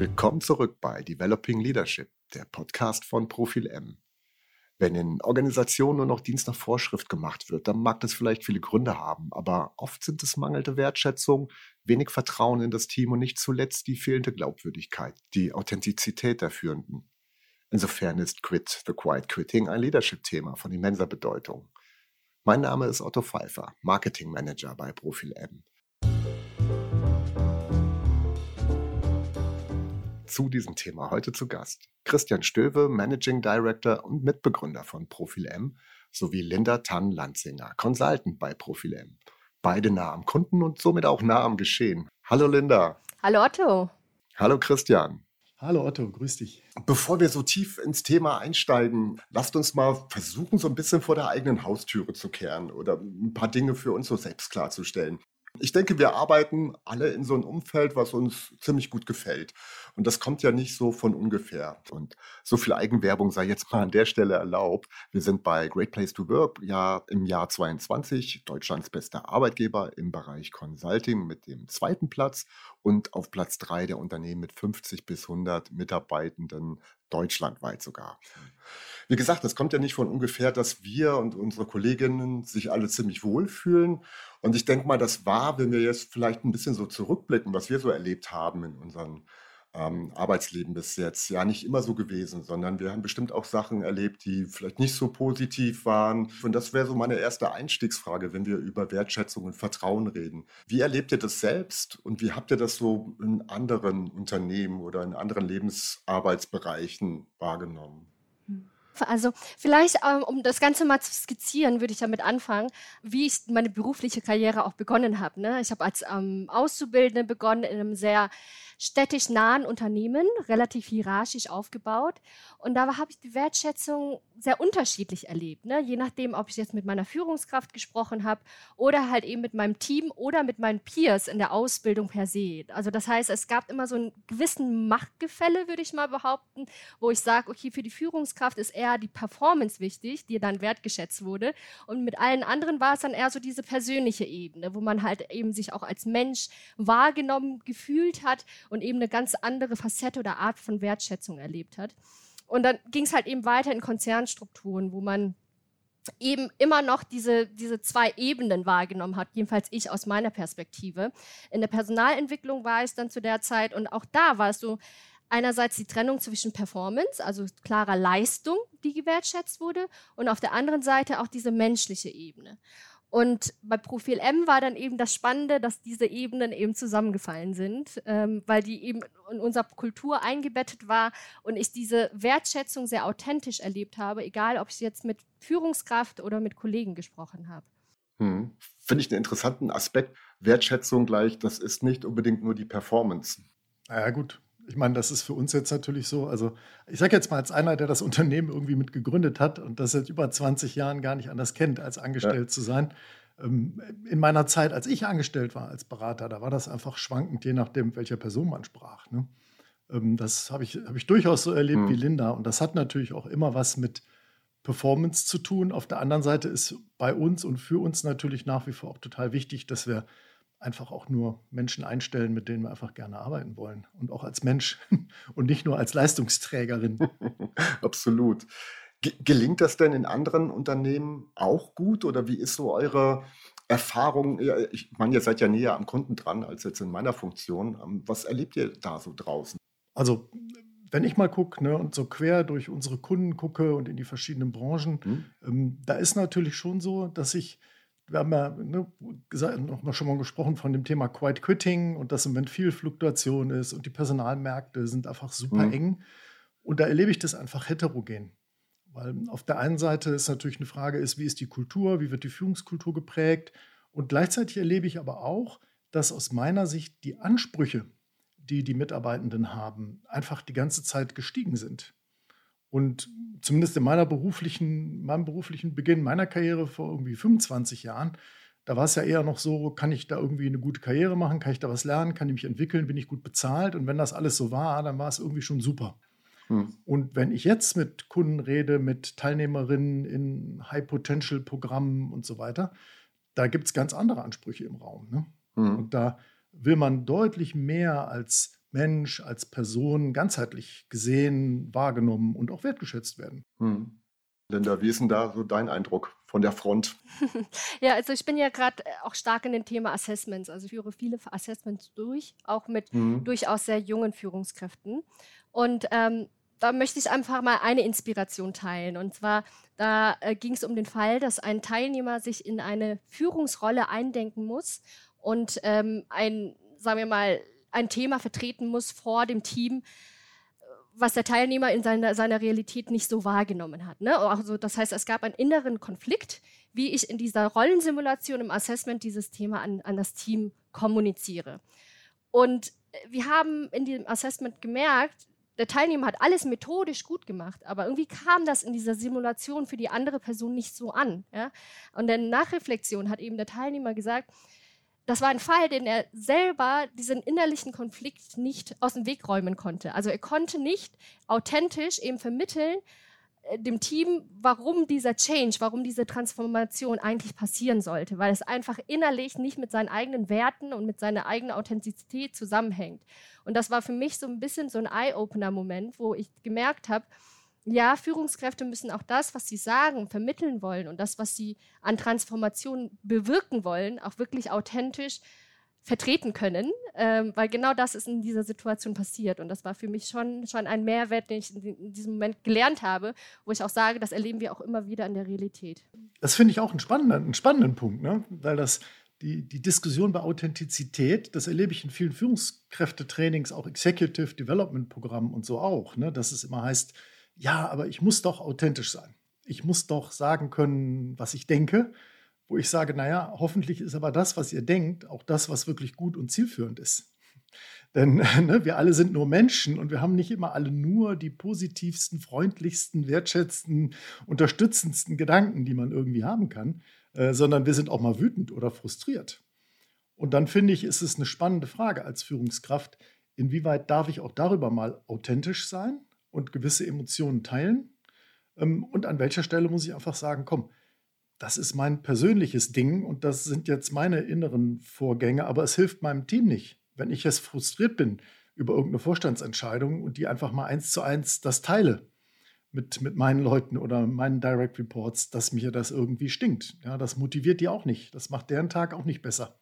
Willkommen zurück bei Developing Leadership, der Podcast von Profil M. Wenn in Organisationen nur noch Dienst nach Vorschrift gemacht wird, dann mag das vielleicht viele Gründe haben, aber oft sind es mangelnde Wertschätzung, wenig Vertrauen in das Team und nicht zuletzt die fehlende Glaubwürdigkeit, die Authentizität der Führenden. Insofern ist Quit the Quiet Quitting ein Leadership-Thema von immenser Bedeutung. Mein Name ist Otto Pfeiffer, Marketing Manager bei Profil M. zu diesem Thema heute zu Gast. Christian Stöwe, Managing Director und Mitbegründer von Profil M, sowie Linda Tann-Lanzinger, Consultant bei Profil M. Beide nah am Kunden und somit auch nah am Geschehen. Hallo Linda. Hallo Otto. Hallo Christian. Hallo Otto, grüß dich. Bevor wir so tief ins Thema einsteigen, lasst uns mal versuchen, so ein bisschen vor der eigenen Haustüre zu kehren oder ein paar Dinge für uns so selbst klarzustellen. Ich denke, wir arbeiten alle in so einem Umfeld, was uns ziemlich gut gefällt. Und das kommt ja nicht so von ungefähr. Und so viel Eigenwerbung sei jetzt mal an der Stelle erlaubt. Wir sind bei Great Place to Work ja im Jahr 22 Deutschlands bester Arbeitgeber im Bereich Consulting mit dem zweiten Platz und auf Platz drei der Unternehmen mit 50 bis 100 Mitarbeitenden deutschlandweit sogar. Wie gesagt, es kommt ja nicht von ungefähr, dass wir und unsere Kolleginnen sich alle ziemlich wohlfühlen. Und ich denke mal, das war, wenn wir jetzt vielleicht ein bisschen so zurückblicken, was wir so erlebt haben in unserem ähm, Arbeitsleben bis jetzt, ja nicht immer so gewesen, sondern wir haben bestimmt auch Sachen erlebt, die vielleicht nicht so positiv waren. Und das wäre so meine erste Einstiegsfrage, wenn wir über Wertschätzung und Vertrauen reden. Wie erlebt ihr das selbst und wie habt ihr das so in anderen Unternehmen oder in anderen Lebensarbeitsbereichen wahrgenommen? Also vielleicht, ähm, um das Ganze mal zu skizzieren, würde ich damit anfangen, wie ich meine berufliche Karriere auch begonnen habe. Ne? Ich habe als ähm, Auszubildende begonnen in einem sehr städtisch nahen Unternehmen, relativ hierarchisch aufgebaut. Und da habe ich die Wertschätzung sehr unterschiedlich erlebt. Ne? Je nachdem, ob ich jetzt mit meiner Führungskraft gesprochen habe oder halt eben mit meinem Team oder mit meinen Peers in der Ausbildung per se. Also das heißt, es gab immer so einen gewissen Machtgefälle, würde ich mal behaupten, wo ich sage, okay, für die Führungskraft ist eher die Performance wichtig, die dann wertgeschätzt wurde. Und mit allen anderen war es dann eher so diese persönliche Ebene, wo man halt eben sich auch als Mensch wahrgenommen gefühlt hat und eben eine ganz andere Facette oder Art von Wertschätzung erlebt hat. Und dann ging es halt eben weiter in Konzernstrukturen, wo man eben immer noch diese, diese zwei Ebenen wahrgenommen hat, jedenfalls ich aus meiner Perspektive. In der Personalentwicklung war es dann zu der Zeit und auch da war es so, einerseits die Trennung zwischen Performance, also klarer Leistung, die gewertschätzt wurde, und auf der anderen Seite auch diese menschliche Ebene. Und bei Profil M war dann eben das Spannende, dass diese Ebenen eben zusammengefallen sind, ähm, weil die eben in unserer Kultur eingebettet war und ich diese Wertschätzung sehr authentisch erlebt habe, egal ob ich jetzt mit Führungskraft oder mit Kollegen gesprochen habe. Hm. Finde ich einen interessanten Aspekt. Wertschätzung gleich, das ist nicht unbedingt nur die Performance. Ja, gut ich meine, das ist für uns jetzt natürlich so. Also, ich sage jetzt mal als einer, der das Unternehmen irgendwie mit gegründet hat und das seit über 20 Jahren gar nicht anders kennt, als angestellt ja. zu sein. Ähm, in meiner Zeit, als ich angestellt war als Berater, da war das einfach schwankend, je nachdem, welcher Person man sprach. Ne? Ähm, das habe ich, hab ich durchaus so erlebt mhm. wie Linda. Und das hat natürlich auch immer was mit Performance zu tun. Auf der anderen Seite ist bei uns und für uns natürlich nach wie vor auch total wichtig, dass wir einfach auch nur Menschen einstellen, mit denen wir einfach gerne arbeiten wollen. Und auch als Mensch und nicht nur als Leistungsträgerin. Absolut. Ge gelingt das denn in anderen Unternehmen auch gut oder wie ist so eure Erfahrung? Ich meine, ihr seid ja näher am Kunden dran als jetzt in meiner Funktion. Ähm, was erlebt ihr da so draußen? Also, wenn ich mal gucke ne, und so quer durch unsere Kunden gucke und in die verschiedenen Branchen, hm. ähm, da ist natürlich schon so, dass ich wir haben ja ne, gesagt, noch mal schon mal gesprochen von dem Thema Quiet Quitting und dass im Moment viel Fluktuation ist und die Personalmärkte sind einfach super mhm. eng. Und da erlebe ich das einfach heterogen. Weil auf der einen Seite ist natürlich eine Frage, ist, wie ist die Kultur, wie wird die Führungskultur geprägt? Und gleichzeitig erlebe ich aber auch, dass aus meiner Sicht die Ansprüche, die die Mitarbeitenden haben, einfach die ganze Zeit gestiegen sind. Und zumindest in meiner beruflichen, meinem beruflichen Beginn meiner Karriere vor irgendwie 25 Jahren, da war es ja eher noch so, kann ich da irgendwie eine gute Karriere machen, kann ich da was lernen, kann ich mich entwickeln, bin ich gut bezahlt. Und wenn das alles so war, dann war es irgendwie schon super. Hm. Und wenn ich jetzt mit Kunden rede, mit Teilnehmerinnen in High-Potential-Programmen und so weiter, da gibt es ganz andere Ansprüche im Raum. Ne? Hm. Und da will man deutlich mehr als Mensch, als Person ganzheitlich gesehen, wahrgenommen und auch wertgeschätzt werden. Hm. Linda, wie ist denn da so dein Eindruck von der Front? ja, also ich bin ja gerade äh, auch stark in dem Thema Assessments. Also ich führe viele Assessments durch, auch mit mhm. durchaus sehr jungen Führungskräften. Und ähm, da möchte ich einfach mal eine Inspiration teilen. Und zwar, da äh, ging es um den Fall, dass ein Teilnehmer sich in eine Führungsrolle eindenken muss und ähm, ein, sagen wir mal, ein Thema vertreten muss vor dem Team, was der Teilnehmer in seiner, seiner Realität nicht so wahrgenommen hat. Ne? Also, das heißt, es gab einen inneren Konflikt, wie ich in dieser Rollensimulation im Assessment dieses Thema an, an das Team kommuniziere. Und wir haben in diesem Assessment gemerkt, der Teilnehmer hat alles methodisch gut gemacht, aber irgendwie kam das in dieser Simulation für die andere Person nicht so an. Ja? Und in Nachreflexion hat eben der Teilnehmer gesagt, das war ein Fall, den er selber diesen innerlichen Konflikt nicht aus dem Weg räumen konnte. Also er konnte nicht authentisch eben vermitteln äh, dem Team, warum dieser Change, warum diese Transformation eigentlich passieren sollte, weil es einfach innerlich nicht mit seinen eigenen Werten und mit seiner eigenen Authentizität zusammenhängt. Und das war für mich so ein bisschen so ein Eye-Opener-Moment, wo ich gemerkt habe, ja, Führungskräfte müssen auch das, was sie sagen, vermitteln wollen und das, was sie an Transformation bewirken wollen, auch wirklich authentisch vertreten können, ähm, weil genau das ist in dieser Situation passiert. Und das war für mich schon, schon ein Mehrwert, den ich in, diesem Moment gelernt habe, wo ich auch sage, das erleben wir auch immer wieder in der Realität. Das finde ich auch einen spannenden, einen spannenden Punkt, ne? weil das die, die Diskussion bei Authentizität, das erlebe ich in vielen Führungskräftetrainings, auch Executive Development Programmen und so auch, ne? dass es immer heißt, ja, aber ich muss doch authentisch sein. Ich muss doch sagen können, was ich denke, wo ich sage, naja, hoffentlich ist aber das, was ihr denkt, auch das, was wirklich gut und zielführend ist. Denn ne, wir alle sind nur Menschen und wir haben nicht immer alle nur die positivsten, freundlichsten, wertschätzendsten, unterstützendsten Gedanken, die man irgendwie haben kann, äh, sondern wir sind auch mal wütend oder frustriert. Und dann finde ich, ist es eine spannende Frage als Führungskraft, inwieweit darf ich auch darüber mal authentisch sein und gewisse Emotionen teilen? Ähm, und an welcher Stelle muss ich einfach sagen, komm, das ist mein persönliches Ding und das sind jetzt meine inneren Vorgänge, aber es hilft meinem Team nicht. Wenn ich jetzt frustriert bin über irgendeine Vorstandsentscheidung und die einfach mal eins zu eins das teile mit, mit meinen Leuten oder meinen Direct Reports, dass mir das irgendwie stinkt. Ja, das motiviert die auch nicht. Das macht deren Tag auch nicht besser.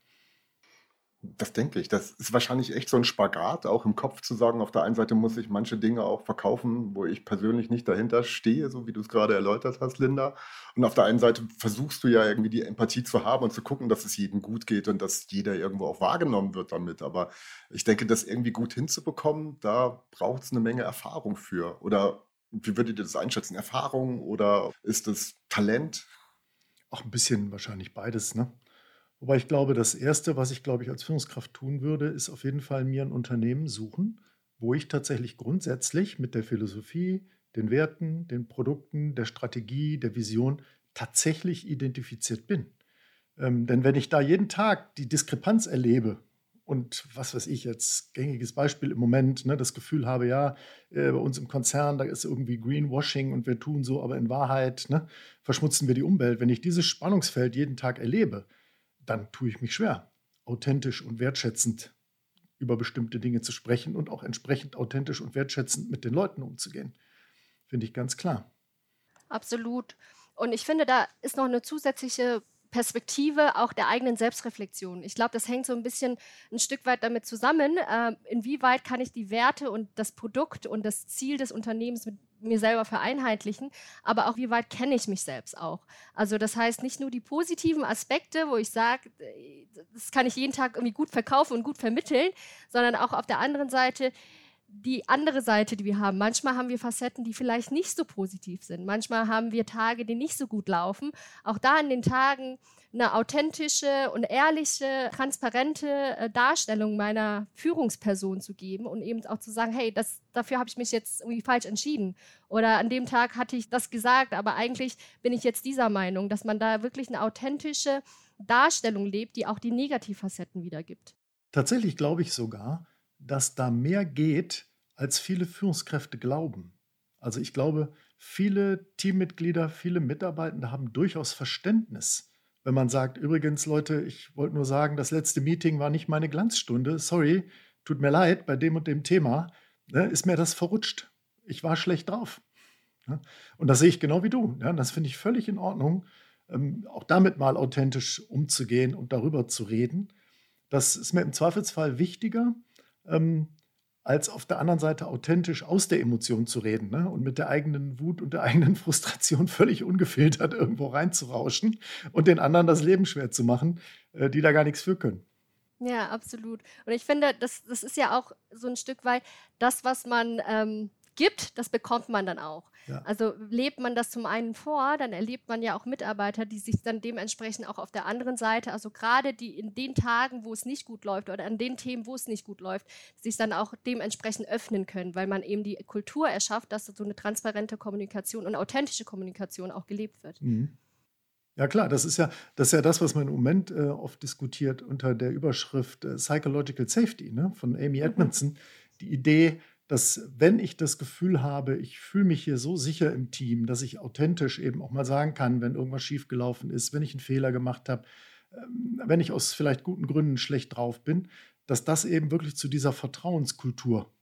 Das denke ich. Das ist wahrscheinlich echt so ein Spagat, auch im Kopf zu sagen, auf der einen Seite muss ich manche Dinge auch verkaufen, wo ich persönlich nicht dahinter stehe, so wie du es gerade erläutert hast, Linda. Und auf der einen Seite versuchst du ja irgendwie die Empathie zu haben und zu gucken, dass es jedem gut geht und dass jeder irgendwo auch wahrgenommen wird damit. Aber ich denke, das irgendwie gut hinzubekommen, da braucht es eine Menge Erfahrung für. Oder wie würdet ihr das einschätzen? Erfahrung oder ist es Talent? Auch ein bisschen wahrscheinlich beides, ne? Wobei ich glaube, das Erste, was ich, glaube ich, als Führungskraft tun würde, ist auf jeden Fall mir ein Unternehmen suchen, wo ich tatsächlich grundsätzlich mit der Philosophie, den Werten, den Produkten, der Strategie, der Vision tatsächlich identifiziert bin. Ähm, denn wenn ich da jeden Tag die Diskrepanz erlebe und was weiß ich jetzt, gängiges Beispiel im Moment, ne, das Gefühl habe, ja, äh, bei uns im Konzern, da ist irgendwie Greenwashing und wir tun so, aber in Wahrheit ne, verschmutzen wir die Umwelt. Wenn ich dieses Spannungsfeld jeden Tag erlebe, dann tue ich mich schwer, authentisch und wertschätzend über bestimmte Dinge zu sprechen und auch entsprechend authentisch und wertschätzend mit den Leuten umzugehen. Finde ich ganz klar. Absolut. Und ich finde, da ist noch eine zusätzliche Perspektive auch der eigenen Selbstreflexion. Ich glaube, das hängt so ein bisschen ein Stück weit damit zusammen, äh, inwieweit kann ich die Werte und das Produkt und das Ziel des Unternehmens mit mir selber vereinheitlichen, aber auch wie weit kenne ich mich selbst auch. Also das heißt nicht nur die positiven Aspekte, wo ich sage, das kann ich jeden Tag irgendwie gut verkaufen und gut vermitteln, sondern auch auf der anderen Seite, die andere Seite, die wir haben. Manchmal haben wir Facetten, die vielleicht nicht so positiv sind. Manchmal haben wir Tage, die nicht so gut laufen. Auch da in den Tagen eine authentische und ehrliche, transparente äh, Darstellung meiner Führungsperson zu geben und eben auch zu sagen, hey, das, dafür habe ich mich jetzt irgendwie falsch entschieden. Oder an dem Tag hatte ich das gesagt, aber eigentlich bin ich jetzt dieser Meinung, dass man da wirklich eine authentische Darstellung lebt, die auch die Negativfacetten wiedergibt. Tatsächlich glaube ich sogar, dass da mehr geht, als viele Führungskräfte glauben. Also ich glaube, viele Teammitglieder, viele Mitarbeitende haben durchaus Verständnis, wenn man sagt, übrigens Leute, ich wollte nur sagen, das letzte Meeting war nicht meine Glanzstunde, sorry, tut mir leid, bei dem und dem Thema ne, ist mir das verrutscht. Ich war schlecht drauf. Ja? Und das sehe ich genau wie du. Ja? Das finde ich völlig in Ordnung, ähm, auch damit mal authentisch umzugehen und darüber zu reden. Das ist mir im Zweifelsfall wichtiger, ähm, als auf der anderen Seite authentisch aus der Emotion zu reden ne? und mit der eigenen Wut und der eigenen Frustration völlig ungefiltert irgendwo reinzurauschen und den anderen das Leben schwer zu machen, äh, die da gar nichts für können. Ja, absolut. Und ich finde, das, das ist ja auch so ein Stück weit das, was man ähm, gibt, das bekommt man dann auch. Ja. Also lebt man das zum einen vor, dann erlebt man ja auch Mitarbeiter, die sich dann dementsprechend auch auf der anderen Seite, also gerade die in den Tagen, wo es nicht gut läuft oder an den Themen, wo es nicht gut läuft, sich dann auch dementsprechend öffnen können, weil man eben die Kultur erschafft, dass so eine transparente Kommunikation und authentische Kommunikation auch gelebt wird. Mhm. Ja klar, das ist ja das, ist ja das was man im Moment äh, oft diskutiert unter der Überschrift äh, Psychological Safety ne, von Amy mhm. Edmondson. Mhm. Die Idee, dass wenn ich das Gefühl habe, ich fühle mich hier so sicher im Team, dass ich authentisch eben auch mal sagen kann, wenn irgendwas schiefgelaufen ist, wenn ich einen Fehler gemacht habe, ähm, wenn ich aus vielleicht guten Gründen schlecht drauf bin, dass das eben wirklich zu dieser Vertrauenskultur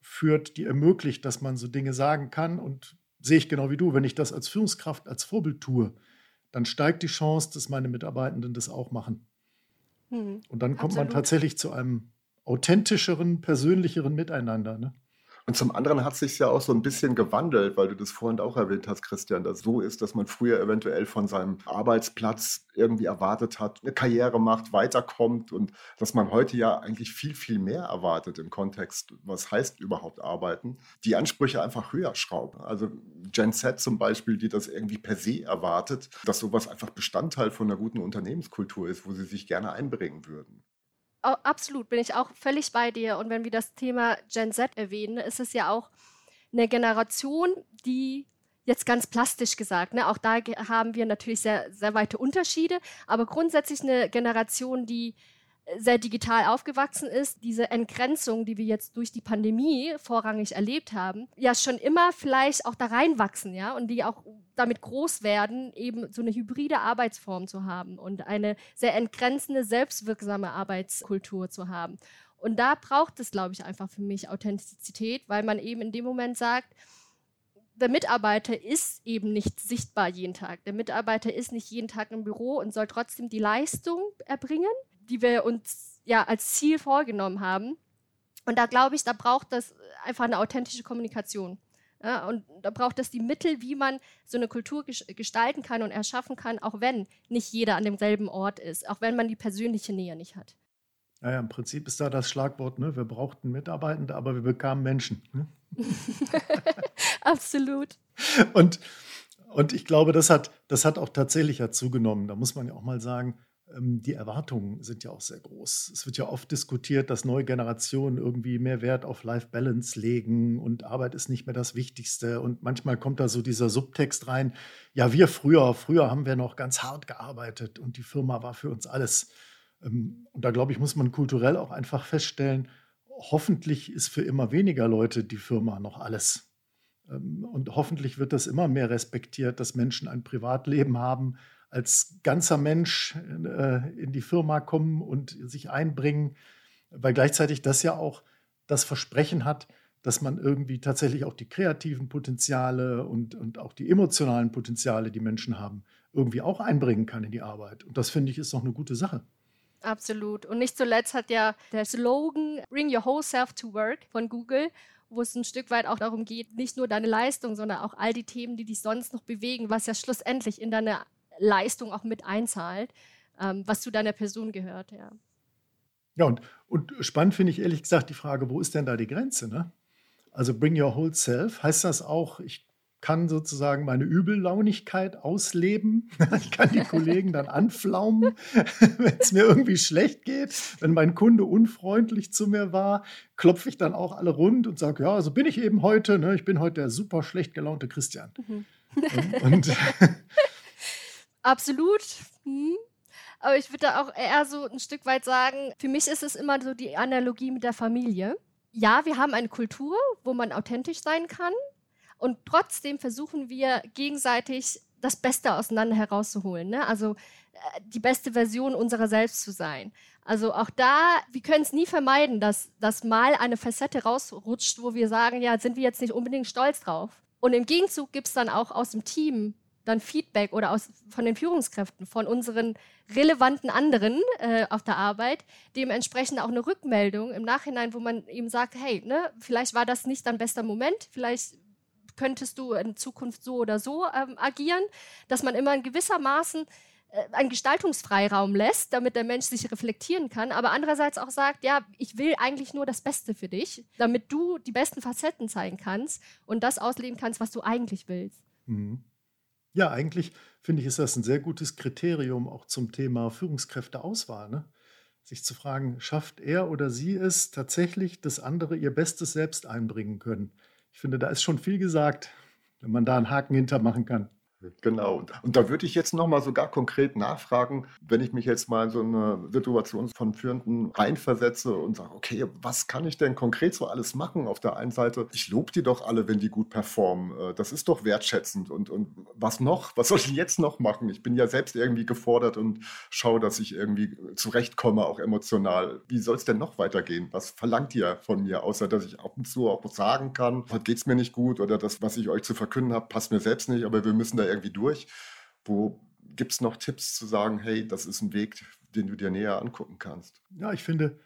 führt, die ermöglicht, dass man so Dinge sagen kann. Und sehe ich genau wie du, wenn ich das als Führungskraft, als Vorbild tue, dann steigt die Chance, dass meine Mitarbeitenden das auch machen. Hm, und dann kommt absolut. man tatsächlich zu einem authentischeren, persönlicheren Miteinander. Ne? Und zum anderen hat sich ja auch so ein bisschen gewandelt, weil du das vorhin auch erwähnt hast, Christian, dass so ist, dass man früher eventuell von seinem Arbeitsplatz irgendwie erwartet hat, eine Karriere macht, weiterkommt und dass man heute ja eigentlich viel, viel mehr erwartet im Kontext, was heißt überhaupt arbeiten, die Ansprüche einfach höher schrauben. Also Gen Z zum Beispiel, die das irgendwie per se erwartet, dass sowas einfach Bestandteil von einer guten Unternehmenskultur ist, wo sie sich gerne einbringen würden absolut, bin ich auch völlig bei dir. Und wenn wir das Thema Gen Z erwähnen, ist es ja auch eine Generation, die jetzt ganz plastisch gesagt, ne, auch da haben wir natürlich sehr, sehr weite Unterschiede, aber grundsätzlich eine Generation, die sehr digital aufgewachsen ist, diese Entgrenzung, die wir jetzt durch die Pandemie vorrangig erlebt haben, ja schon immer vielleicht auch da reinwachsen, ja, und die auch damit groß werden, eben so eine hybride Arbeitsform zu haben und eine sehr entgrenzende, selbstwirksame Arbeitskultur zu haben. Und da braucht es, glaube ich, einfach für mich Authentizität, weil man eben in dem Moment sagt, der Mitarbeiter ist eben nicht sichtbar jeden Tag. Der Mitarbeiter ist nicht jeden Tag im Büro und soll trotzdem die Leistung erbringen, die wir uns ja als Ziel vorgenommen haben. Und da glaube ich, da braucht das einfach eine authentische Kommunikation. Ja, und da braucht es die Mittel, wie man so eine Kultur gestalten kann und erschaffen kann, auch wenn nicht jeder an demselben Ort ist, auch wenn man die persönliche Nähe nicht hat. Naja, im Prinzip ist da das Schlagwort, ne? wir brauchten Mitarbeitende, aber wir bekamen Menschen. Ne? Absolut. Und, und ich glaube, das hat, das hat auch tatsächlich ja zugenommen. Da muss man ja auch mal sagen, die Erwartungen sind ja auch sehr groß. Es wird ja oft diskutiert, dass neue Generationen irgendwie mehr Wert auf Life-Balance legen und Arbeit ist nicht mehr das Wichtigste. Und manchmal kommt da so dieser Subtext rein, ja, wir früher, früher haben wir noch ganz hart gearbeitet und die Firma war für uns alles. Ähm, und da glaube ich, muss man kulturell auch einfach feststellen, hoffentlich ist für immer weniger Leute die Firma noch alles. Ähm, und hoffentlich wird das immer mehr respektiert, dass Menschen ein Privatleben haben, als ganzer Mensch äh, in die Firma kommen und sich einbringen, weil gleichzeitig das ja auch das Versprechen hat, dass man irgendwie tatsächlich auch die kreativen Potenziale und, und auch die emotionalen Potenziale, die Menschen haben, irgendwie auch einbringen kann in die Arbeit. Und das finde ich ist doch eine gute Sache. Absolut. Und nicht zuletzt hat ja der Slogan Bring Your Whole Self to Work von Google, wo es ein Stück weit auch darum geht, nicht nur deine Leistung, sondern auch all die Themen, die dich sonst noch bewegen, was ja schlussendlich in deine Leistung auch mit einzahlt, ähm, was zu deiner Person gehört, ja. Ja, und, und spannend finde ich ehrlich gesagt die Frage, wo ist denn da die Grenze? Ne? Also bring your whole self, heißt das auch, ich kann sozusagen meine Übellaunigkeit ausleben. Ich kann die Kollegen dann anflaumen, wenn es mir irgendwie schlecht geht. Wenn mein Kunde unfreundlich zu mir war, klopfe ich dann auch alle rund und sage, ja, so bin ich eben heute. Ne? Ich bin heute der super schlecht gelaunte Christian. Mhm. Und, und Absolut. Hm. Aber ich würde da auch eher so ein Stück weit sagen, für mich ist es immer so die Analogie mit der Familie. Ja, wir haben eine Kultur, wo man authentisch sein kann. Und trotzdem versuchen wir gegenseitig das Beste auseinander herauszuholen. Ne? Also äh, die beste Version unserer selbst zu sein. Also auch da, wir können es nie vermeiden, dass, dass mal eine Facette rausrutscht, wo wir sagen, ja, sind wir jetzt nicht unbedingt stolz drauf. Und im Gegenzug gibt es dann auch aus dem Team dann Feedback oder aus, von den Führungskräften, von unseren relevanten anderen äh, auf der Arbeit, dementsprechend auch eine Rückmeldung im Nachhinein, wo man eben sagt, hey, ne, vielleicht war das nicht dein bester Moment, vielleicht könntest du in Zukunft so oder so ähm, agieren, dass man immer in gewissermaßen äh, einen Gestaltungsfreiraum lässt, damit der Mensch sich reflektieren kann, aber andererseits auch sagt, ja, ich will eigentlich nur das Beste für dich, damit du die besten Facetten zeigen kannst und das ausleben kannst, was du eigentlich willst. Mhm. Ja, eigentlich finde ich, ist das ein sehr gutes Kriterium auch zum Thema Führungskräfteauswahl. Ne? Sich zu fragen, schafft er oder sie es tatsächlich, dass andere ihr Bestes selbst einbringen können? Ich finde, da ist schon viel gesagt, wenn man da einen Haken hintermachen kann. Genau. Und da würde ich jetzt nochmal sogar konkret nachfragen, wenn ich mich jetzt mal in so eine Situation von Führenden reinversetze und sage, okay, was kann ich denn konkret so alles machen? Auf der einen Seite, ich lobe die doch alle, wenn die gut performen. Äh, das ist doch wertschätzend. Und, und was noch? Was soll ich jetzt noch machen? Ich bin ja selbst irgendwie gefordert und schaue, dass ich irgendwie zurechtkomme, auch emotional. Wie soll es denn noch weitergehen? Was verlangt ihr von mir, außer dass ich ab und zu auch sagen kann, geht es mir nicht gut oder das, was ich euch zu verkünden habe, passt mir selbst nicht, aber wir müssen da irgendwie durch. Wo gibt es noch Tipps zu sagen, hey, das ist ein Weg, den du dir näher angucken kannst? Ja, ich finde,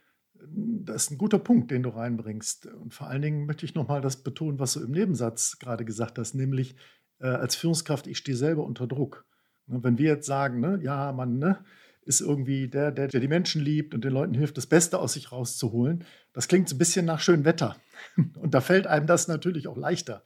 das ist ein guter Punkt, den du reinbringst. Und vor allen Dingen möchte ich nochmal das betonen, was du im Nebensatz gerade gesagt hast, nämlich äh, als Führungskraft, ich stehe selber unter Druck. Und wenn wir jetzt sagen, ne, ja, man ne, ist irgendwie der, der, der die Menschen liebt und den Leuten hilft, das Beste aus sich rauszuholen, das klingt so ein bisschen nach schönem Wetter. Und da fällt einem das natürlich auch leichter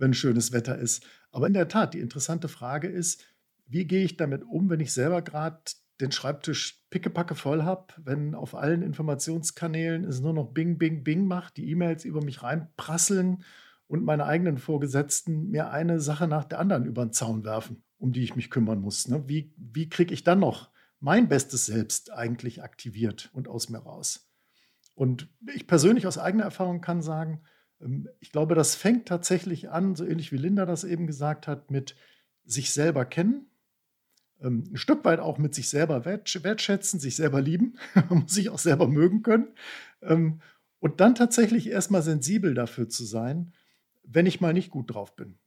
wenn schönes Wetter ist. Aber in der Tat, die interessante Frage ist, wie gehe ich damit um, wenn ich selber gerade den Schreibtisch pickepacke voll habe, wenn auf allen Informationskanälen es nur noch Bing, Bing, Bing macht, die E-Mails über mich reinprasseln und meine eigenen Vorgesetzten mir eine Sache nach der anderen über den Zaun werfen, um die ich mich kümmern muss. Ne? Wie, wie kriege ich dann noch mein bestes Selbst eigentlich aktiviert und aus mir raus? Und ich persönlich aus eigener Erfahrung kann sagen, ich glaube, das fängt tatsächlich an, so ähnlich wie Linda das eben gesagt hat, mit sich selber kennen, ähm, ein Stück weit auch mit sich selber wertschätzen, sich selber lieben, man muss sich auch selber mögen können. Ähm, und dann tatsächlich erstmal sensibel dafür zu sein, wenn ich mal nicht gut drauf bin.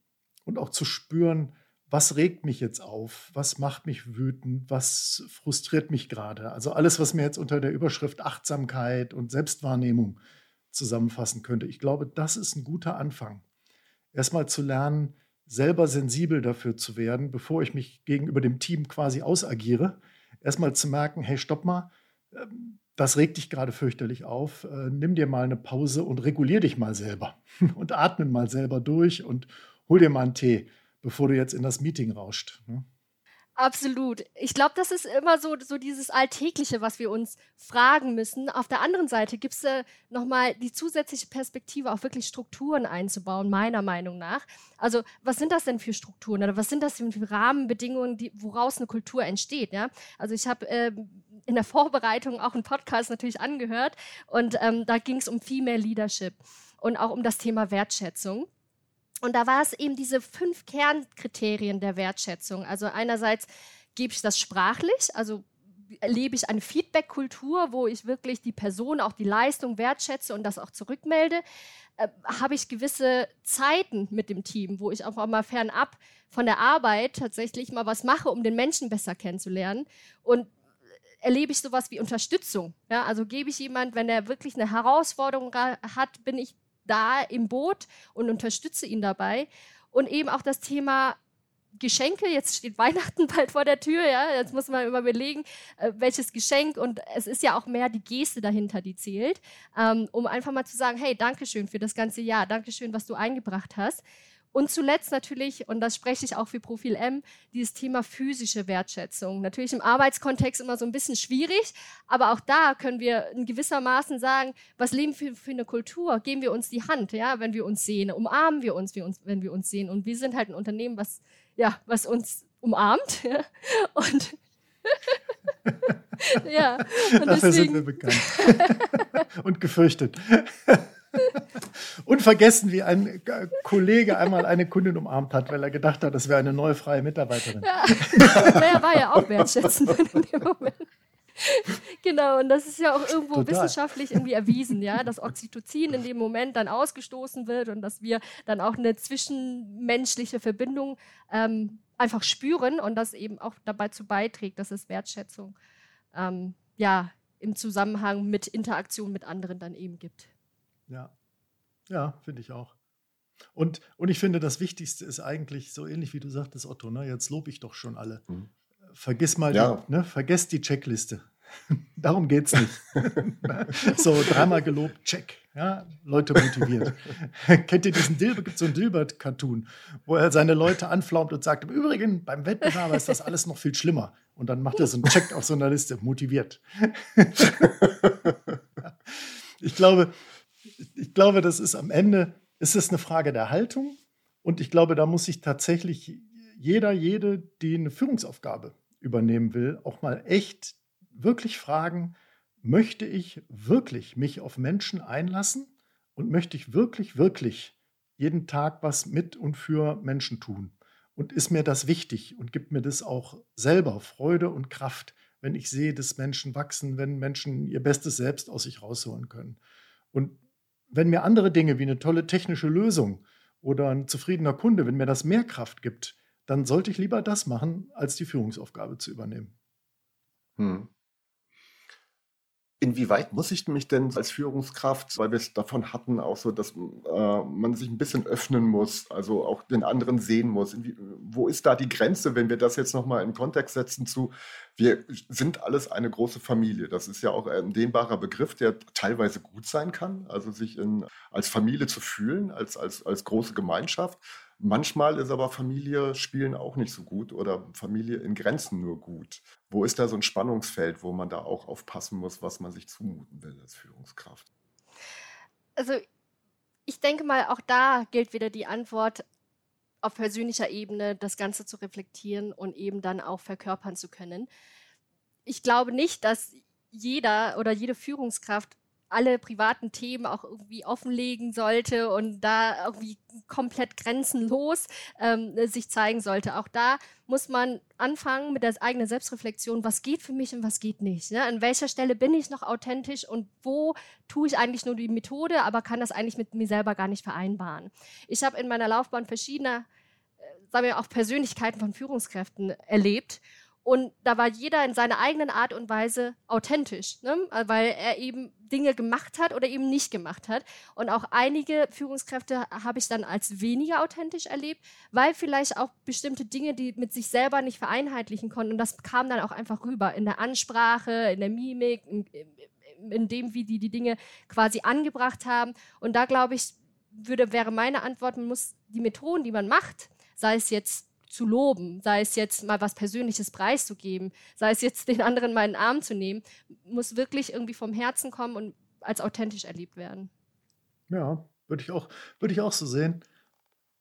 Und auch zu spüren, was regt mich jetzt auf, was macht mich wütend, was frustriert mich gerade. Also alles, was mir jetzt unter der Überschrift Achtsamkeit und Selbstwahrnehmung zusammenfassen könnte. Ich glaube, das ist ein guter Anfang. Erstmal zu lernen, selber sensibel dafür zu werden, bevor ich mich gegenüber dem Team quasi ausagiere. Erstmal zu merken, hey, stopp mal, ähm, das regt dich gerade fürchterlich auf. Äh, nimm dir mal eine Pause und regulier dich mal selber und atme mal selber durch und hol dir mal einen Tee, bevor du jetzt in das Meeting rauscht. Absolut. Ich glaube, das ist immer so, so dieses Alltägliche, was wir uns fragen müssen. Auf der anderen Seite gibt es äh, nochmal die zusätzliche Perspektive, auch wirklich Strukturen einzubauen, meiner Meinung nach. Also, was sind das denn für Strukturen oder was sind das denn für Rahmenbedingungen, die, woraus eine Kultur entsteht? Ja? Also, ich habe äh, in der Vorbereitung auch einen Podcast natürlich angehört und ähm, da ging es um Female Leadership und auch um das Thema Wertschätzung. Und da war es eben diese fünf Kernkriterien der Wertschätzung. Also einerseits gebe ich das sprachlich, also erlebe ich eine Feedback-Kultur, wo ich wirklich die Person, auch die Leistung wertschätze und das auch zurückmelde. Äh, habe ich gewisse Zeiten mit dem Team, wo ich auch mal fernab von der Arbeit tatsächlich mal was mache, um den Menschen besser kennenzulernen. Und erlebe ich sowas wie Unterstützung. Ja, also gebe ich jemand, wenn er wirklich eine Herausforderung hat, bin ich da im Boot und unterstütze ihn dabei. Und eben auch das Thema Geschenke, jetzt steht Weihnachten bald vor der Tür, ja, jetzt muss man immer überlegen, äh, welches Geschenk. Und es ist ja auch mehr die Geste dahinter, die zählt, ähm, um einfach mal zu sagen, hey, Dankeschön für das ganze Jahr, Dankeschön, was du eingebracht hast. Und zuletzt natürlich, und das spreche ich auch für Profil M, dieses Thema physische Wertschätzung. Natürlich im Arbeitskontext immer so ein bisschen schwierig, aber auch da können wir in gewissermaßen sagen, was leben wir für eine Kultur? Geben wir uns die Hand, ja, wenn wir uns sehen? Umarmen wir uns, wenn wir uns sehen? Und wir sind halt ein Unternehmen, was, ja, was uns umarmt. Ja? Und ja, und Dafür deswegen... sind wir bekannt. und gefürchtet. Unvergessen, wie ein Kollege einmal eine Kundin umarmt hat, weil er gedacht hat, das wäre eine neue freie Mitarbeiterin. Ja. naja, war ja auch wertschätzend in dem Moment. genau, und das ist ja auch irgendwo Total. wissenschaftlich irgendwie erwiesen, ja, dass Oxytocin in dem Moment dann ausgestoßen wird und dass wir dann auch eine zwischenmenschliche Verbindung ähm, einfach spüren und das eben auch dabei zu beiträgt, dass es Wertschätzung ähm, ja im Zusammenhang mit Interaktion mit anderen dann eben gibt. Ja, ja, finde ich auch. Und, und ich finde, das Wichtigste ist eigentlich so ähnlich wie du sagtest, Otto, ne? jetzt lobe ich doch schon alle. Mhm. Vergiss mal, ja. die, ne? vergesst die Checkliste. Darum geht es nicht. so, dreimal gelobt, check. Ja, Leute motiviert. Kennt ihr diesen Dilbert, gibt so einen Dilbert-Cartoon, wo er seine Leute anflaumt und sagt, im Übrigen, beim Wettbewerb ist das alles noch viel schlimmer. Und dann macht er so einen Check auf so einer Liste, motiviert. ich glaube, ich glaube, das ist am Ende, ist es eine Frage der Haltung. Und ich glaube, da muss sich tatsächlich jeder, jede, die eine Führungsaufgabe übernehmen will, auch mal echt wirklich fragen, möchte ich wirklich mich auf Menschen einlassen und möchte ich wirklich, wirklich jeden Tag was mit und für Menschen tun? Und ist mir das wichtig und gibt mir das auch selber Freude und Kraft, wenn ich sehe, dass Menschen wachsen, wenn Menschen ihr bestes Selbst aus sich rausholen können? Und wenn mir andere Dinge wie eine tolle technische Lösung oder ein zufriedener Kunde, wenn mir das mehr Kraft gibt, dann sollte ich lieber das machen, als die Führungsaufgabe zu übernehmen. Hm. Inwieweit muss ich mich denn als Führungskraft, weil wir es davon hatten, auch so, dass äh, man sich ein bisschen öffnen muss, also auch den anderen sehen muss? Inwie wo ist da die Grenze, wenn wir das jetzt nochmal in Kontext setzen zu, wir sind alles eine große Familie. Das ist ja auch ein dehnbarer Begriff, der teilweise gut sein kann, also sich in, als Familie zu fühlen, als, als, als große Gemeinschaft. Manchmal ist aber Familie spielen auch nicht so gut oder Familie in Grenzen nur gut. Wo ist da so ein Spannungsfeld, wo man da auch aufpassen muss, was man sich zumuten will als Führungskraft? Also ich denke mal, auch da gilt wieder die Antwort, auf persönlicher Ebene das Ganze zu reflektieren und eben dann auch verkörpern zu können. Ich glaube nicht, dass jeder oder jede Führungskraft alle privaten Themen auch irgendwie offenlegen sollte und da irgendwie komplett grenzenlos ähm, sich zeigen sollte. Auch da muss man anfangen mit der eigenen Selbstreflexion, was geht für mich und was geht nicht. Ne? An welcher Stelle bin ich noch authentisch und wo tue ich eigentlich nur die Methode, aber kann das eigentlich mit mir selber gar nicht vereinbaren. Ich habe in meiner Laufbahn verschiedene, äh, sagen wir auch Persönlichkeiten von Führungskräften erlebt und da war jeder in seiner eigenen Art und Weise authentisch, ne? weil er eben Dinge gemacht hat oder eben nicht gemacht hat. Und auch einige Führungskräfte habe ich dann als weniger authentisch erlebt, weil vielleicht auch bestimmte Dinge, die mit sich selber nicht vereinheitlichen konnten. Und das kam dann auch einfach rüber in der Ansprache, in der Mimik, in, in dem, wie die die Dinge quasi angebracht haben. Und da glaube ich, würde, wäre meine Antwort, man muss die Methoden, die man macht, sei es jetzt zu loben, sei es jetzt mal was Persönliches preiszugeben, sei es jetzt den anderen mal in den Arm zu nehmen, muss wirklich irgendwie vom Herzen kommen und als authentisch erlebt werden. Ja, würde ich auch, würde ich auch so sehen.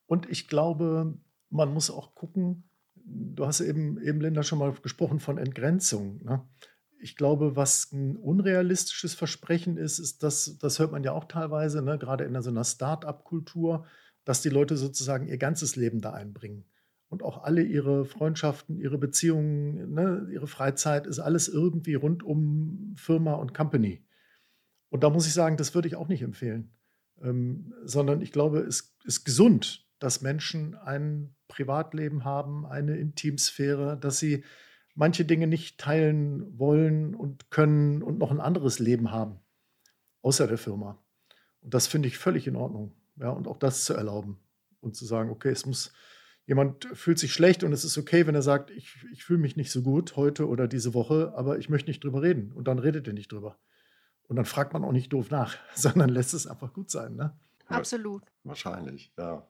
Und ich glaube, man muss auch gucken, du hast eben, eben Linda schon mal gesprochen von Entgrenzung. Ne? Ich glaube, was ein unrealistisches Versprechen ist, ist, dass, das hört man ja auch teilweise, ne, gerade in so einer Start-up-Kultur, dass die Leute sozusagen ihr ganzes Leben da einbringen und auch alle ihre Freundschaften, ihre Beziehungen, ne, ihre Freizeit ist alles irgendwie rund um Firma und Company. Und da muss ich sagen, das würde ich auch nicht empfehlen, ähm, sondern ich glaube, es ist gesund, dass Menschen ein Privatleben haben, eine Intimsphäre, dass sie manche Dinge nicht teilen wollen und können und noch ein anderes Leben haben, außer der Firma. Und das finde ich völlig in Ordnung. Ja, und auch das zu erlauben und zu sagen, okay, es muss, jemand fühlt sich schlecht und es ist okay, wenn er sagt, ich, ich fühle mich nicht so gut heute oder diese Woche, aber ich möchte nicht drüber reden. Und dann redet er nicht drüber. Und dann fragt man auch nicht doof nach, sondern lässt es einfach gut sein. Ne? Absolut. Wahrscheinlich, ja.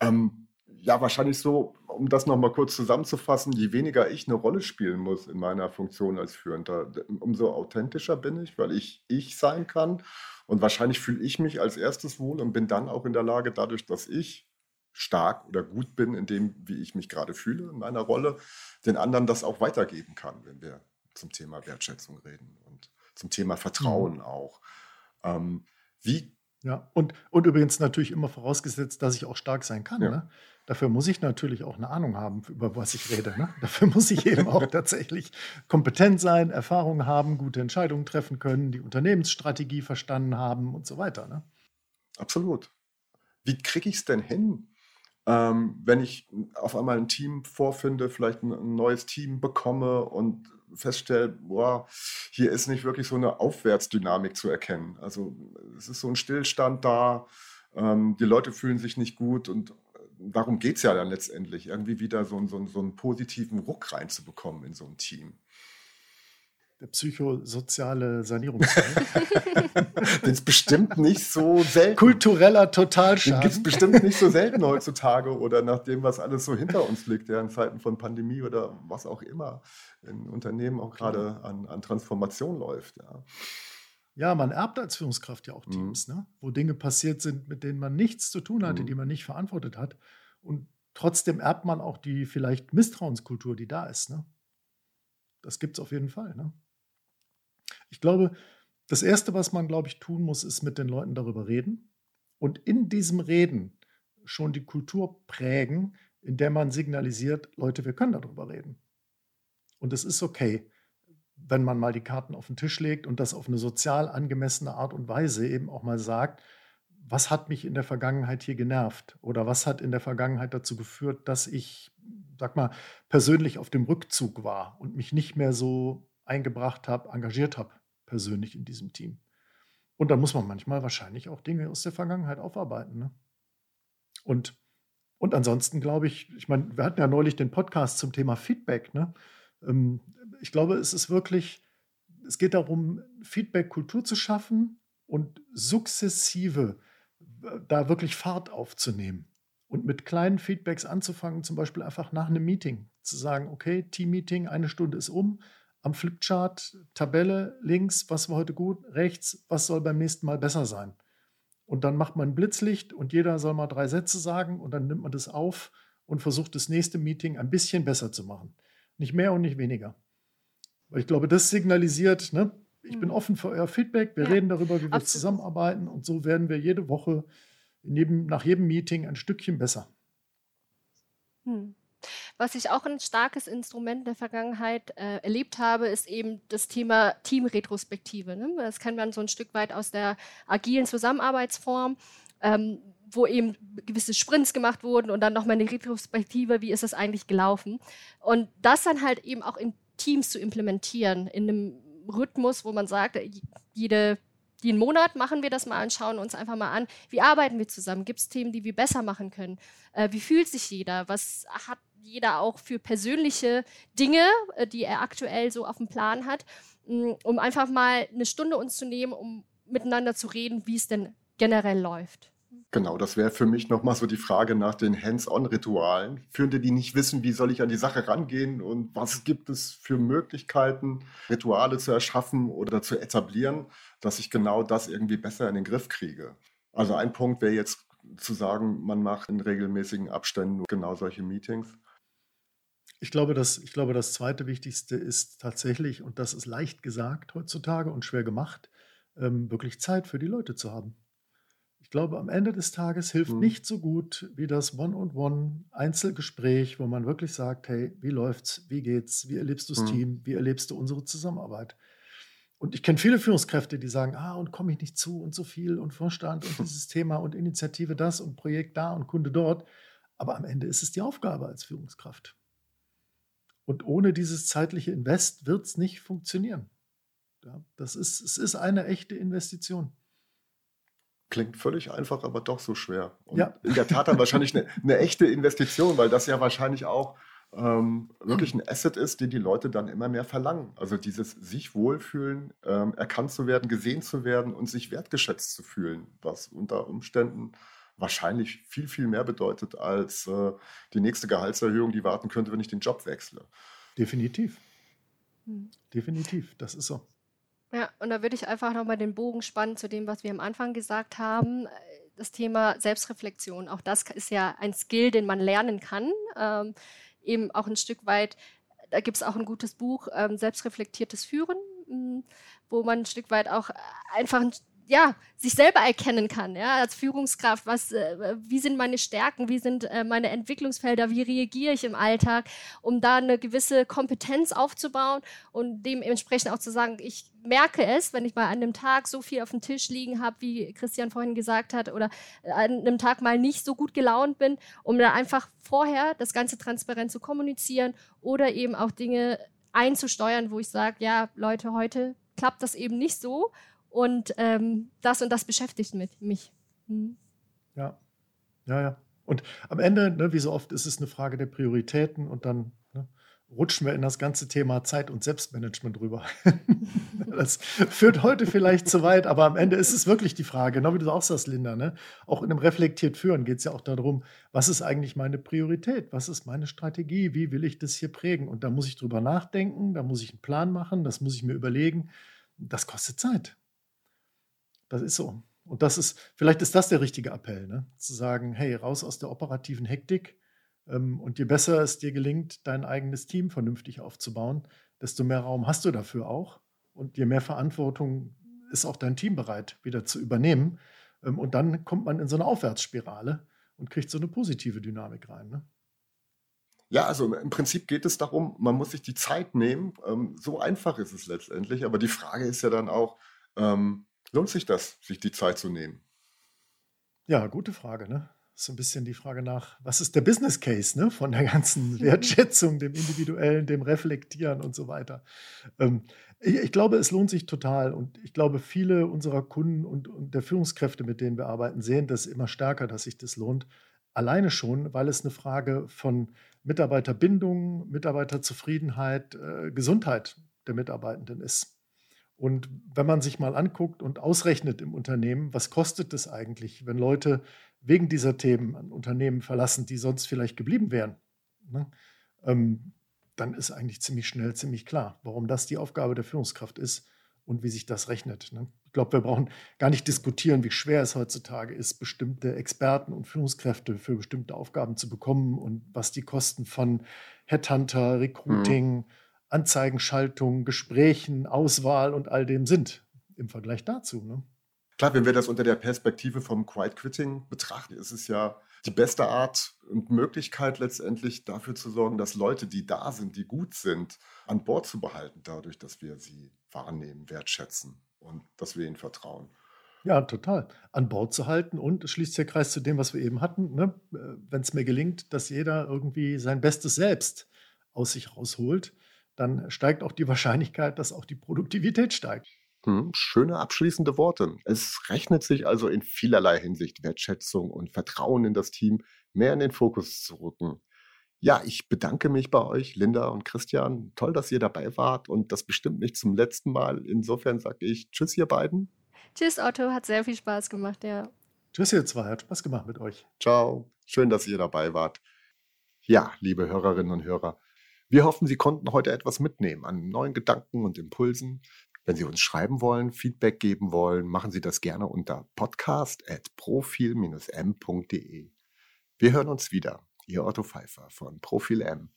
Ähm, ja, wahrscheinlich so, um das nochmal kurz zusammenzufassen, je weniger ich eine Rolle spielen muss in meiner Funktion als Führender, umso authentischer bin ich, weil ich ich sein kann. Und wahrscheinlich fühle ich mich als erstes wohl und bin dann auch in der Lage, dadurch, dass ich stark oder gut bin in dem, wie ich mich gerade fühle in meiner Rolle, den anderen das auch weitergeben kann, wenn wir zum Thema Wertschätzung reden und zum Thema Vertrauen mhm. auch. Ähm, wie Ja, und, und übrigens natürlich immer vorausgesetzt, dass ich auch stark sein kann. Ja. Ne? Dafür muss ich natürlich auch eine Ahnung haben, über was ich rede. Ne? Dafür muss ich eben auch tatsächlich kompetent sein, Erfahrung haben, gute Entscheidungen treffen können, die Unternehmensstrategie verstanden haben und so weiter. Ne? Absolut. Wie kriege ich es denn hin, ähm, wenn ich auf einmal ein Team vorfinde, vielleicht ein, ein neues Team bekomme und feststelle, boah, hier ist nicht wirklich so eine Aufwärtsdynamik zu erkennen. Also es ist so ein Stillstand da, ähm, die Leute fühlen sich nicht gut und darum geht es ja dann letztendlich, irgendwie wieder so, so, so einen positiven Ruck reinzubekommen in so ein Team der psychosoziale Sanierungsfall. Den ist bestimmt nicht so selten. Kultureller Totalschaden. Den gibt es bestimmt nicht so selten heutzutage oder nach dem, was alles so hinter uns liegt, ja, in Zeiten von Pandemie oder was auch immer in Unternehmen auch gerade an, an Transformation läuft. Ja. Ja, man erbt als Führungskraft ja auch Teams, mhm. ne? wo Dinge passiert sind, mit denen man nichts zu tun hatte, mhm. die man nicht verantwortet hat. Und trotzdem erbt man auch die vielleicht Misstrauenskultur, die da ist. Ne? Das gibt es auf jeden Fall. Ne? Ich glaube, das Erste, was man, glaube ich, tun muss, ist mit den Leuten darüber reden und in diesem Reden schon die Kultur prägen, in der man signalisiert, Leute, wir können darüber reden. Und es ist okay, wenn man mal die Karten auf den Tisch legt und das auf eine sozial angemessene Art und Weise eben auch mal sagt, was hat mich in der Vergangenheit hier genervt oder was hat in der Vergangenheit dazu geführt, dass ich, sag mal, persönlich auf dem Rückzug war und mich nicht mehr so eingebracht habe, engagiert habe, persönlich in diesem Team. Und da muss man manchmal wahrscheinlich auch Dinge aus der Vergangenheit aufarbeiten. Ne? Und, und ansonsten glaube ich, ich meine, wir hatten ja neulich den Podcast zum Thema Feedback. Ne? Ähm, ich glaube, es ist wirklich, es geht darum, Feedback-Kultur zu schaffen und sukzessive äh, da wirklich Fahrt aufzunehmen und mit kleinen Feedbacks anzufangen, zum Beispiel einfach nach einem Meeting zu sagen, okay, Team-Meeting, eine Stunde ist um, am Flipchart Tabelle links, was war heute gut, rechts, was soll beim nächsten Mal besser sein. Und dann macht man ein Blitzlicht und jeder soll mal drei Sätze sagen und dann nimmt man das auf und versucht das nächste Meeting ein bisschen besser zu machen. Nicht mehr und nicht weniger. Weil ich glaube, das signalisiert, ne, ich bin mhm. offen für euer Feedback, wir ja, reden darüber, wie wir absolut. zusammenarbeiten und so werden wir jede Woche jedem, nach jedem Meeting ein Stückchen besser. Hm. Was ich auch ein starkes Instrument in der Vergangenheit äh, erlebt habe, ist eben das Thema Teamretrospektive. Ne? Das kennt man so ein Stück weit aus der agilen Zusammenarbeitsform. Ähm, wo eben gewisse Sprints gemacht wurden und dann nochmal eine Retrospektive, wie ist das eigentlich gelaufen. Und das dann halt eben auch in Teams zu implementieren, in einem Rhythmus, wo man sagt, jede jeden Monat machen wir das mal und schauen uns einfach mal an, wie arbeiten wir zusammen? Gibt es Themen, die wir besser machen können? Äh, wie fühlt sich jeder? Was hat jeder auch für persönliche Dinge, äh, die er aktuell so auf dem Plan hat, mm, um einfach mal eine Stunde uns zu nehmen, um miteinander zu reden, wie es denn generell läuft. Genau, das wäre für mich nochmal so die Frage nach den Hands-on-Ritualen. Führende, die nicht wissen, wie soll ich an die Sache rangehen und was gibt es für Möglichkeiten, Rituale zu erschaffen oder zu etablieren, dass ich genau das irgendwie besser in den Griff kriege. Also ein Punkt wäre jetzt zu sagen, man macht in regelmäßigen Abständen genau solche Meetings. Ich glaube, das, ich glaube, das zweite Wichtigste ist tatsächlich, und das ist leicht gesagt heutzutage und schwer gemacht, ähm, wirklich Zeit für die Leute zu haben. Ich glaube, am Ende des Tages hilft mhm. nicht so gut wie das One-on-One-Einzelgespräch, wo man wirklich sagt, hey, wie läuft's, wie geht's, wie erlebst du das mhm. Team, wie erlebst du unsere Zusammenarbeit? Und ich kenne viele Führungskräfte, die sagen, ah, und komme ich nicht zu und so viel und Vorstand und dieses Thema und Initiative das und Projekt da und Kunde dort. Aber am Ende ist es die Aufgabe als Führungskraft. Und ohne dieses zeitliche Invest wird es nicht funktionieren. Ja, das ist, es ist eine echte Investition. Klingt völlig einfach, aber doch so schwer. Und ja. in der Tat dann wahrscheinlich eine, eine, echte Investition, weil das ja wahrscheinlich auch ähm, wirklich ein Asset ist, den die Leute dann immer mehr verlangen. Also dieses sich wohlfühlen, ähm, erkannt zu werden, gesehen zu werden und sich wertgeschätzt zu fühlen, was unter Umständen wahrscheinlich viel, viel mehr bedeutet als äh, die nächste Gehaltserhöhung, die warten könnte, wenn ich den Job wechsle. Definitiv. Hm. Definitiv, das ist so. Ja, und da würde ich einfach nochmal den Bogen spannen zu dem, was wir am Anfang gesagt haben. Das Thema Selbstreflexion. Auch das ist ja ein Skill, den man lernen kann. Ähm, eben auch ein Stück weit, da gibt es auch ein gutes Buch, ähm, Selbstreflektiertes Führen, hm, wo man ein Stück weit auch einfach ja, sich selber erkennen kann, ja, als Führungskraft, was, äh, wie sind meine Stärken, wie sind äh, meine Entwicklungsfelder, wie reagiere ich im Alltag, um da eine gewisse Kompetenz aufzubauen und dementsprechend auch zu sagen, ich merke es, wenn ich mal an einem Tag so viel auf dem Tisch liegen habe, wie Christian vorhin gesagt hat, oder an einem Tag mal nicht so gut gelaunt bin, um da einfach vorher das Ganze transparent zu kommunizieren oder eben auch Dinge einzusteuern, wo ich sage, ja, Leute, heute klappt das eben nicht so und ähm, das und das beschäftigt mit mich. Hm. Ja, ja, ja. Und am Ende, ne, wie so oft, ist es eine Frage der Prioritäten und dann ne, rutschen wir in das ganze Thema Zeit- und Selbstmanagement rüber. das führt heute vielleicht zu weit, aber am Ende ist es wirklich die Frage, genau wie du auch sagst, Linda, ne? auch in einem reflektiert führen geht es ja auch darum, was ist eigentlich meine Priorität, was ist meine Strategie, wie will ich das hier prägen? Und da muss ich drüber nachdenken, da muss ich einen Plan machen, das muss ich mir überlegen. Das kostet Zeit. Das ist so. Und das ist, vielleicht ist das der richtige Appell, ne? zu sagen, hey, raus aus der operativen Hektik. Ähm, und je besser es dir gelingt, dein eigenes Team vernünftig aufzubauen, desto mehr Raum hast du dafür auch. Und je mehr Verantwortung ist auch dein Team bereit, wieder zu übernehmen. Ähm, und dann kommt man in so eine Aufwärtsspirale und kriegt so eine positive Dynamik rein. Ne? Ja, also im Prinzip geht es darum, man muss sich die Zeit nehmen. Ähm, so einfach ist es letztendlich. Aber die Frage ist ja dann auch, ähm, Lohnt sich das, sich die Zeit zu nehmen? Ja, gute Frage, ne? So ein bisschen die Frage nach, was ist der Business Case ne? von der ganzen Wertschätzung, dem Individuellen, dem Reflektieren und so weiter. Ähm, ich, ich, glaube, es lohnt sich total und ich glaube, viele unserer Kunden und, und der Führungskräfte, mit denen wir arbeiten, sehen das immer stärker, dass sich das lohnt. Alleine schon, weil es eine Frage von Mitarbeiterbindung, Mitarbeiterzufriedenheit, äh, Gesundheit der Mitarbeitenden ist. Und wenn man sich mal anguckt und ausrechnet im Unternehmen, was kostet es eigentlich, wenn Leute wegen dieser Themen ein Unternehmen verlassen, die sonst vielleicht geblieben wären, ne? ähm, dann ist eigentlich ziemlich schnell ziemlich klar, warum das die Aufgabe der Führungskraft ist und wie sich das rechnet. Ne? Ich glaube, wir brauchen gar nicht diskutieren, wie schwer es heutzutage ist, bestimmte Experten und Führungskräfte für bestimmte Aufgaben zu bekommen und was die Kosten von Headhunter, Recruiting, mhm Anzeigenschaltung, Gesprächen, Auswahl und all dem sind im Vergleich dazu. Ne? Klar, wenn wir das unter der Perspektive vom Quiet Quitting betrachten, ist es ja die beste Art und Möglichkeit letztendlich dafür zu sorgen, dass Leute, die da sind, die gut sind, an Bord zu behalten, dadurch, dass wir sie wahrnehmen, wertschätzen und dass wir ihnen vertrauen. Ja, total. An Bord zu halten und es schließt der Kreis zu dem, was wir eben hatten. Ne? Wenn es mir gelingt, dass jeder irgendwie sein bestes Selbst aus sich rausholt, dann steigt auch die Wahrscheinlichkeit, dass auch die Produktivität steigt. Hm, schöne abschließende Worte. Es rechnet sich also in vielerlei Hinsicht Wertschätzung und Vertrauen in das Team mehr in den Fokus zu rücken. Ja, ich bedanke mich bei euch, Linda und Christian. Toll, dass ihr dabei wart und das bestimmt nicht zum letzten Mal. Insofern sage ich Tschüss, ihr beiden. Tschüss, Otto. Hat sehr viel Spaß gemacht, ja. Tschüss, ihr zwei. Hat Spaß gemacht mit euch. Ciao. Schön, dass ihr dabei wart. Ja, liebe Hörerinnen und Hörer. Wir hoffen, Sie konnten heute etwas mitnehmen an neuen Gedanken und Impulsen. Wenn Sie uns schreiben wollen, Feedback geben wollen, machen Sie das gerne unter podcast.profil-m.de. Wir hören uns wieder. Ihr Otto Pfeiffer von Profil M.